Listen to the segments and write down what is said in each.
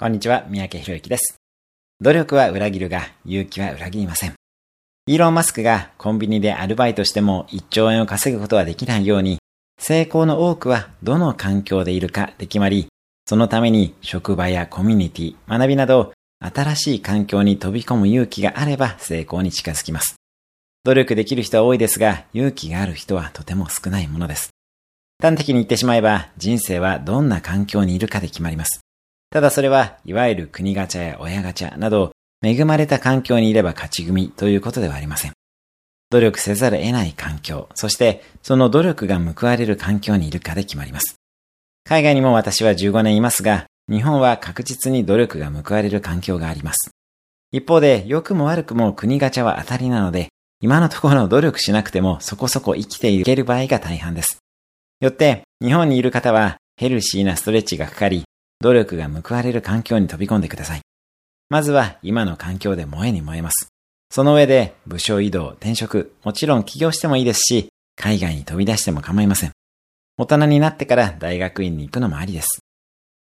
こんにちは、三宅博之です。努力は裏切るが、勇気は裏切りません。イーロン・マスクがコンビニでアルバイトしても1兆円を稼ぐことはできないように、成功の多くはどの環境でいるかで決まり、そのために職場やコミュニティ、学びなど、新しい環境に飛び込む勇気があれば成功に近づきます。努力できる人は多いですが、勇気がある人はとても少ないものです。端的に言ってしまえば、人生はどんな環境にいるかで決まります。ただそれは、いわゆる国ガチャや親ガチャなど、恵まれた環境にいれば勝ち組ということではありません。努力せざる得ない環境、そしてその努力が報われる環境にいるかで決まります。海外にも私は15年いますが、日本は確実に努力が報われる環境があります。一方で、良くも悪くも国ガチャは当たりなので、今のところ努力しなくてもそこそこ生きていける場合が大半です。よって、日本にいる方はヘルシーなストレッチがかかり、努力が報われる環境に飛び込んでください。まずは今の環境で燃えに燃えます。その上で部署移動、転職、もちろん起業してもいいですし、海外に飛び出しても構いません。大人になってから大学院に行くのもありです。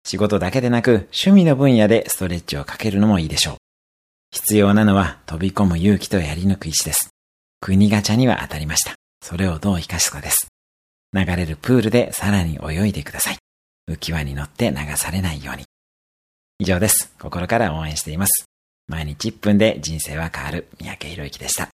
仕事だけでなく趣味の分野でストレッチをかけるのもいいでしょう。必要なのは飛び込む勇気とやり抜く意志です。国ガチャには当たりました。それをどう活かすかです。流れるプールでさらに泳いでください。浮き輪に乗って流されないように。以上です。心から応援しています。毎日1分で人生は変わる三宅博之でした。